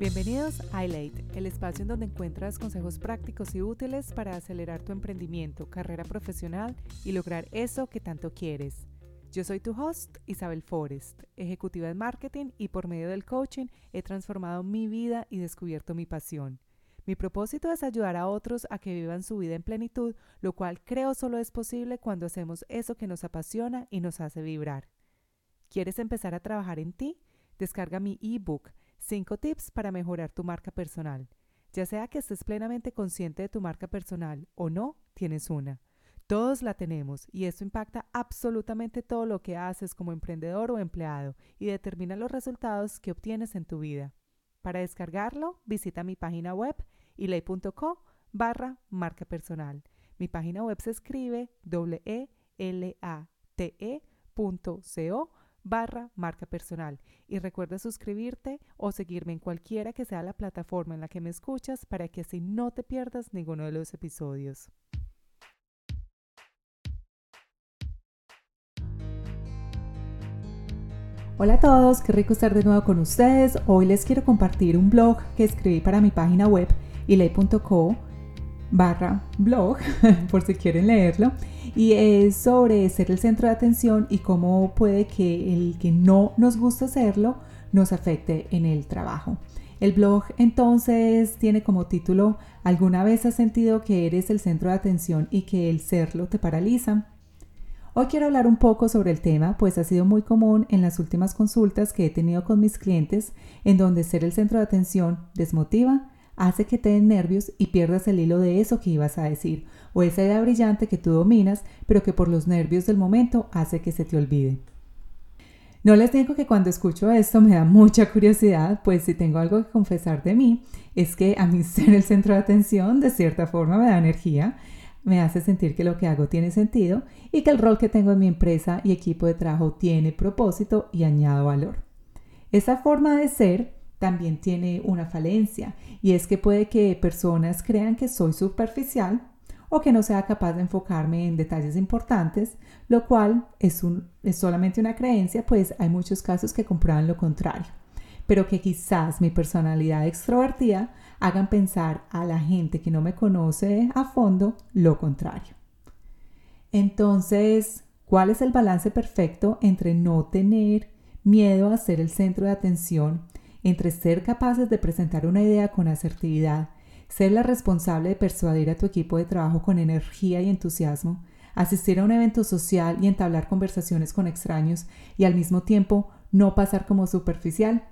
Bienvenidos a iLate, el espacio en donde encuentras consejos prácticos y útiles para acelerar tu emprendimiento, carrera profesional y lograr eso que tanto quieres. Yo soy tu host, Isabel Forrest, ejecutiva de marketing y por medio del coaching he transformado mi vida y descubierto mi pasión. Mi propósito es ayudar a otros a que vivan su vida en plenitud, lo cual creo solo es posible cuando hacemos eso que nos apasiona y nos hace vibrar. ¿Quieres empezar a trabajar en ti? Descarga mi ebook 5 tips para mejorar tu marca personal. Ya sea que estés plenamente consciente de tu marca personal o no, tienes una. Todos la tenemos y esto impacta absolutamente todo lo que haces como emprendedor o empleado y determina los resultados que obtienes en tu vida. Para descargarlo, visita mi página web ilay.co barra marca personal. Mi página web se escribe w e a t -E barra marca personal. Y recuerda suscribirte o seguirme en cualquiera que sea la plataforma en la que me escuchas para que así no te pierdas ninguno de los episodios. Hola a todos, qué rico estar de nuevo con ustedes. Hoy les quiero compartir un blog que escribí para mi página web ilay.co barra blog, por si quieren leerlo, y es sobre ser el centro de atención y cómo puede que el que no nos gusta hacerlo nos afecte en el trabajo. El blog entonces tiene como título ¿Alguna vez has sentido que eres el centro de atención y que el serlo te paraliza? Hoy quiero hablar un poco sobre el tema, pues ha sido muy común en las últimas consultas que he tenido con mis clientes, en donde ser el centro de atención desmotiva, hace que te den nervios y pierdas el hilo de eso que ibas a decir, o esa idea brillante que tú dominas, pero que por los nervios del momento hace que se te olvide. No les digo que cuando escucho esto me da mucha curiosidad, pues si tengo algo que confesar de mí, es que a mí ser el centro de atención de cierta forma me da energía, me hace sentir que lo que hago tiene sentido y que el rol que tengo en mi empresa y equipo de trabajo tiene propósito y añado valor. Esa forma de ser también tiene una falencia y es que puede que personas crean que soy superficial o que no sea capaz de enfocarme en detalles importantes, lo cual es, es solamente una creencia, pues hay muchos casos que comprueban lo contrario, pero que quizás mi personalidad extrovertida hagan pensar a la gente que no me conoce a fondo lo contrario. Entonces, ¿cuál es el balance perfecto entre no tener miedo a ser el centro de atención entre ser capaces de presentar una idea con asertividad, ser la responsable de persuadir a tu equipo de trabajo con energía y entusiasmo, asistir a un evento social y entablar conversaciones con extraños y al mismo tiempo no pasar como superficial?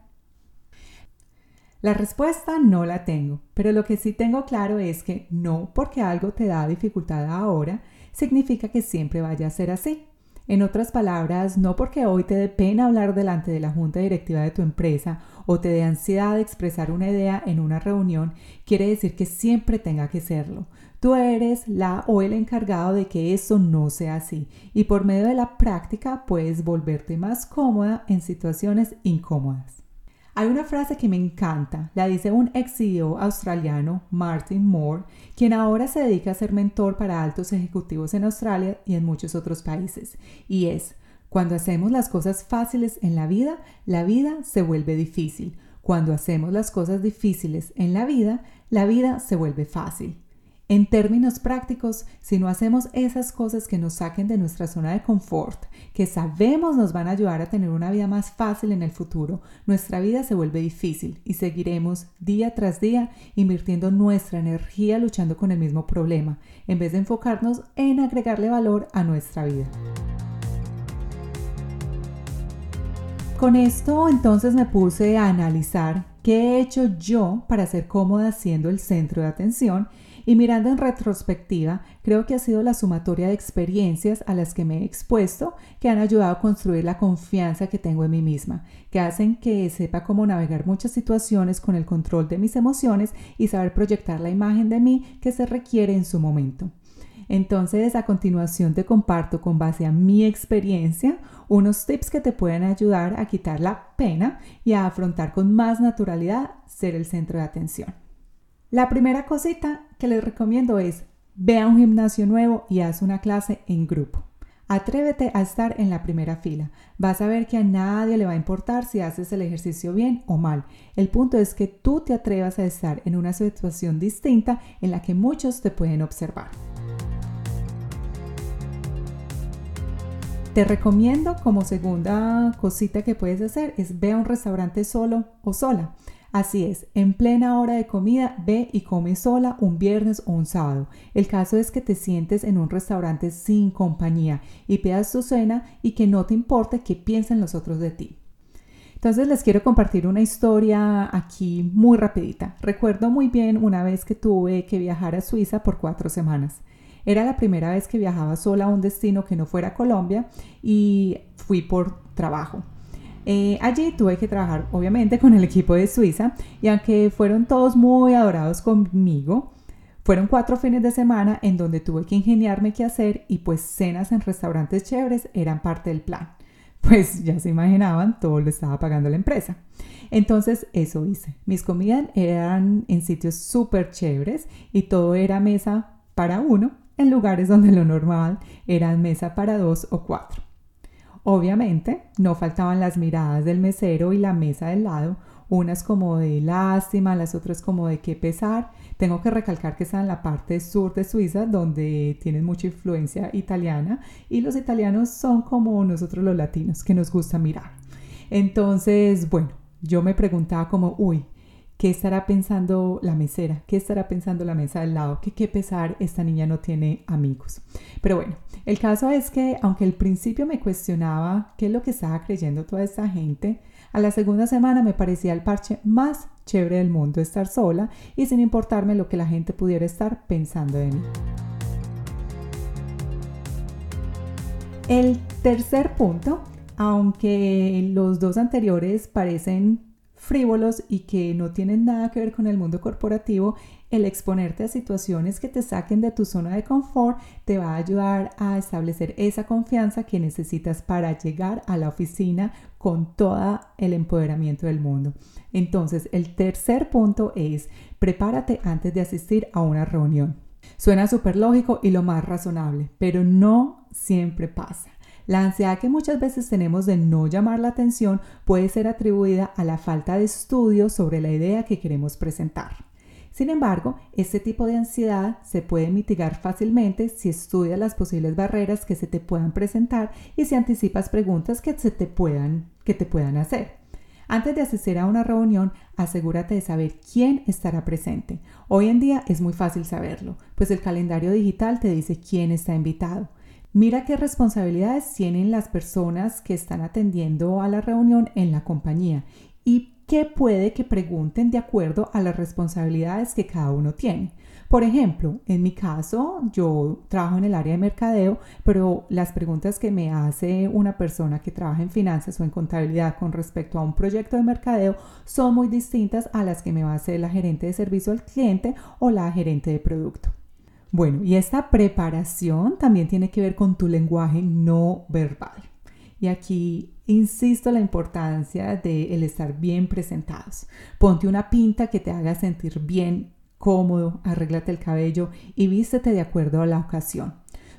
La respuesta no la tengo, pero lo que sí tengo claro es que no porque algo te da dificultad ahora, significa que siempre vaya a ser así. En otras palabras, no porque hoy te dé pena hablar delante de la junta directiva de tu empresa o te dé ansiedad de expresar una idea en una reunión, quiere decir que siempre tenga que serlo. Tú eres la o el encargado de que eso no sea así y por medio de la práctica puedes volverte más cómoda en situaciones incómodas. Hay una frase que me encanta, la dice un ex CEO australiano, Martin Moore, quien ahora se dedica a ser mentor para altos ejecutivos en Australia y en muchos otros países, y es, cuando hacemos las cosas fáciles en la vida, la vida se vuelve difícil. Cuando hacemos las cosas difíciles en la vida, la vida se vuelve fácil. En términos prácticos, si no hacemos esas cosas que nos saquen de nuestra zona de confort, que sabemos nos van a ayudar a tener una vida más fácil en el futuro, nuestra vida se vuelve difícil y seguiremos día tras día invirtiendo nuestra energía luchando con el mismo problema, en vez de enfocarnos en agregarle valor a nuestra vida. Con esto entonces me puse a analizar qué he hecho yo para ser cómoda siendo el centro de atención y mirando en retrospectiva, creo que ha sido la sumatoria de experiencias a las que me he expuesto que han ayudado a construir la confianza que tengo en mí misma, que hacen que sepa cómo navegar muchas situaciones con el control de mis emociones y saber proyectar la imagen de mí que se requiere en su momento. Entonces, a continuación te comparto con base a mi experiencia unos tips que te pueden ayudar a quitar la pena y a afrontar con más naturalidad ser el centro de atención. La primera cosita que les recomiendo es ve a un gimnasio nuevo y haz una clase en grupo. Atrévete a estar en la primera fila. Vas a ver que a nadie le va a importar si haces el ejercicio bien o mal. El punto es que tú te atrevas a estar en una situación distinta en la que muchos te pueden observar. Te recomiendo como segunda cosita que puedes hacer es ve a un restaurante solo o sola. Así es, en plena hora de comida, ve y come sola un viernes o un sábado. El caso es que te sientes en un restaurante sin compañía y pidas tu cena y que no te importe qué piensen los otros de ti. Entonces les quiero compartir una historia aquí muy rapidita. Recuerdo muy bien una vez que tuve que viajar a Suiza por cuatro semanas. Era la primera vez que viajaba sola a un destino que no fuera Colombia y fui por trabajo. Eh, allí tuve que trabajar obviamente con el equipo de Suiza y aunque fueron todos muy adorados conmigo, fueron cuatro fines de semana en donde tuve que ingeniarme qué hacer y pues cenas en restaurantes chéveres eran parte del plan. Pues ya se imaginaban, todo lo estaba pagando la empresa. Entonces eso hice. Mis comidas eran en sitios súper chéveres y todo era mesa para uno en lugares donde lo normal era mesa para dos o cuatro. Obviamente, no faltaban las miradas del mesero y la mesa del lado, unas como de lástima, las otras como de qué pesar. Tengo que recalcar que está en la parte sur de Suiza, donde tienen mucha influencia italiana, y los italianos son como nosotros los latinos, que nos gusta mirar. Entonces, bueno, yo me preguntaba como, uy, ¿Qué estará pensando la mesera? ¿Qué estará pensando la mesa del lado? Qué pesar, esta niña no tiene amigos. Pero bueno, el caso es que aunque al principio me cuestionaba qué es lo que estaba creyendo toda esta gente, a la segunda semana me parecía el parche más chévere del mundo estar sola y sin importarme lo que la gente pudiera estar pensando de mí. El tercer punto, aunque los dos anteriores parecen frívolos y que no tienen nada que ver con el mundo corporativo, el exponerte a situaciones que te saquen de tu zona de confort te va a ayudar a establecer esa confianza que necesitas para llegar a la oficina con todo el empoderamiento del mundo. Entonces, el tercer punto es prepárate antes de asistir a una reunión. Suena súper lógico y lo más razonable, pero no siempre pasa. La ansiedad que muchas veces tenemos de no llamar la atención puede ser atribuida a la falta de estudio sobre la idea que queremos presentar. Sin embargo, este tipo de ansiedad se puede mitigar fácilmente si estudias las posibles barreras que se te puedan presentar y si anticipas preguntas que, se te, puedan, que te puedan hacer. Antes de asistir a una reunión, asegúrate de saber quién estará presente. Hoy en día es muy fácil saberlo, pues el calendario digital te dice quién está invitado. Mira qué responsabilidades tienen las personas que están atendiendo a la reunión en la compañía y qué puede que pregunten de acuerdo a las responsabilidades que cada uno tiene. Por ejemplo, en mi caso, yo trabajo en el área de mercadeo, pero las preguntas que me hace una persona que trabaja en finanzas o en contabilidad con respecto a un proyecto de mercadeo son muy distintas a las que me va a hacer la gerente de servicio al cliente o la gerente de producto. Bueno, y esta preparación también tiene que ver con tu lenguaje no verbal. Y aquí insisto la importancia de el estar bien presentados. Ponte una pinta que te haga sentir bien, cómodo, arréglate el cabello y vístete de acuerdo a la ocasión.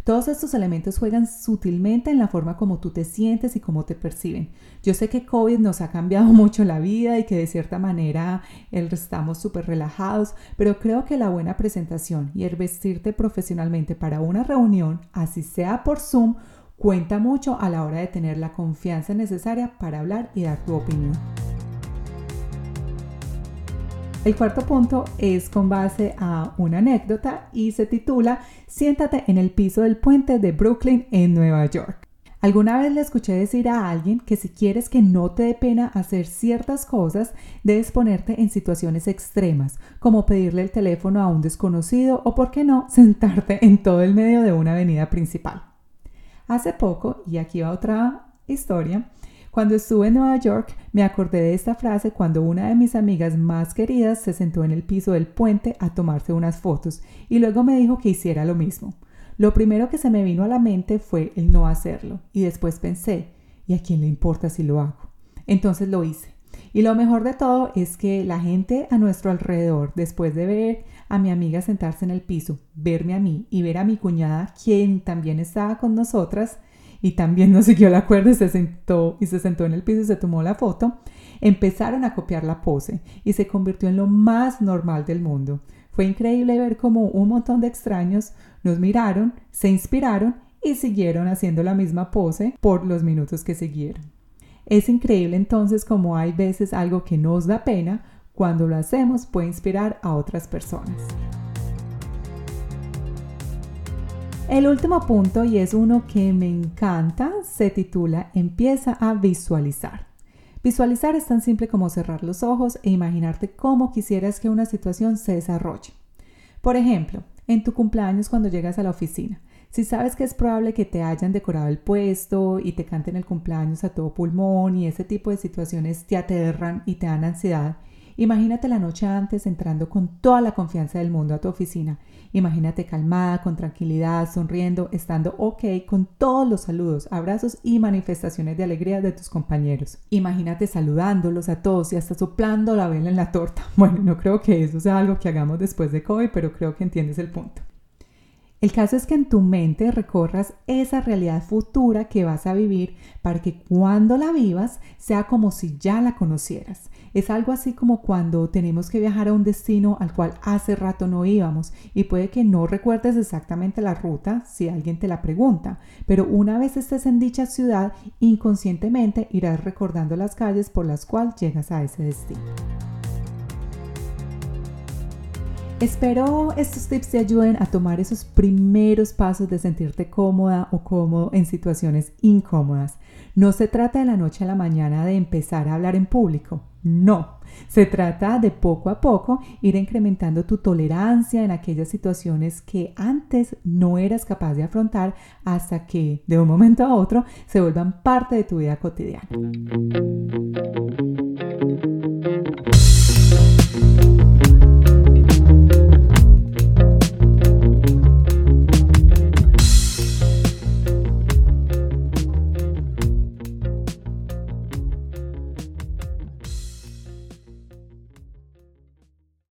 Todos estos elementos juegan sutilmente en la forma como tú te sientes y cómo te perciben. Yo sé que COVID nos ha cambiado mucho la vida y que de cierta manera estamos súper relajados, pero creo que la buena presentación y el vestirte profesionalmente para una reunión, así sea por Zoom, cuenta mucho a la hora de tener la confianza necesaria para hablar y dar tu opinión. El cuarto punto es con base a una anécdota y se titula Siéntate en el piso del puente de Brooklyn en Nueva York. Alguna vez le escuché decir a alguien que si quieres que no te dé pena hacer ciertas cosas, debes ponerte en situaciones extremas, como pedirle el teléfono a un desconocido o, por qué no, sentarte en todo el medio de una avenida principal. Hace poco, y aquí va otra historia, cuando estuve en Nueva York, me acordé de esta frase cuando una de mis amigas más queridas se sentó en el piso del puente a tomarse unas fotos y luego me dijo que hiciera lo mismo. Lo primero que se me vino a la mente fue el no hacerlo y después pensé, ¿y a quién le importa si lo hago? Entonces lo hice. Y lo mejor de todo es que la gente a nuestro alrededor, después de ver a mi amiga sentarse en el piso, verme a mí y ver a mi cuñada, quien también estaba con nosotras, y también no siguió la cuerda y se sentó y se sentó en el piso y se tomó la foto, empezaron a copiar la pose y se convirtió en lo más normal del mundo. Fue increíble ver cómo un montón de extraños nos miraron, se inspiraron y siguieron haciendo la misma pose por los minutos que siguieron. Es increíble entonces como hay veces algo que nos da pena, cuando lo hacemos puede inspirar a otras personas. El último punto, y es uno que me encanta, se titula Empieza a visualizar. Visualizar es tan simple como cerrar los ojos e imaginarte cómo quisieras que una situación se desarrolle. Por ejemplo, en tu cumpleaños cuando llegas a la oficina, si sabes que es probable que te hayan decorado el puesto y te canten el cumpleaños a todo pulmón y ese tipo de situaciones te aterran y te dan ansiedad, Imagínate la noche antes entrando con toda la confianza del mundo a tu oficina. Imagínate calmada, con tranquilidad, sonriendo, estando ok con todos los saludos, abrazos y manifestaciones de alegría de tus compañeros. Imagínate saludándolos a todos y hasta soplando la vela en la torta. Bueno, no creo que eso sea algo que hagamos después de COVID, pero creo que entiendes el punto. El caso es que en tu mente recorras esa realidad futura que vas a vivir para que cuando la vivas sea como si ya la conocieras. Es algo así como cuando tenemos que viajar a un destino al cual hace rato no íbamos y puede que no recuerdes exactamente la ruta si alguien te la pregunta, pero una vez estés en dicha ciudad, inconscientemente irás recordando las calles por las cuales llegas a ese destino. Espero estos tips te ayuden a tomar esos primeros pasos de sentirte cómoda o cómodo en situaciones incómodas. No se trata de la noche a la mañana de empezar a hablar en público. No, se trata de poco a poco ir incrementando tu tolerancia en aquellas situaciones que antes no eras capaz de afrontar hasta que de un momento a otro se vuelvan parte de tu vida cotidiana.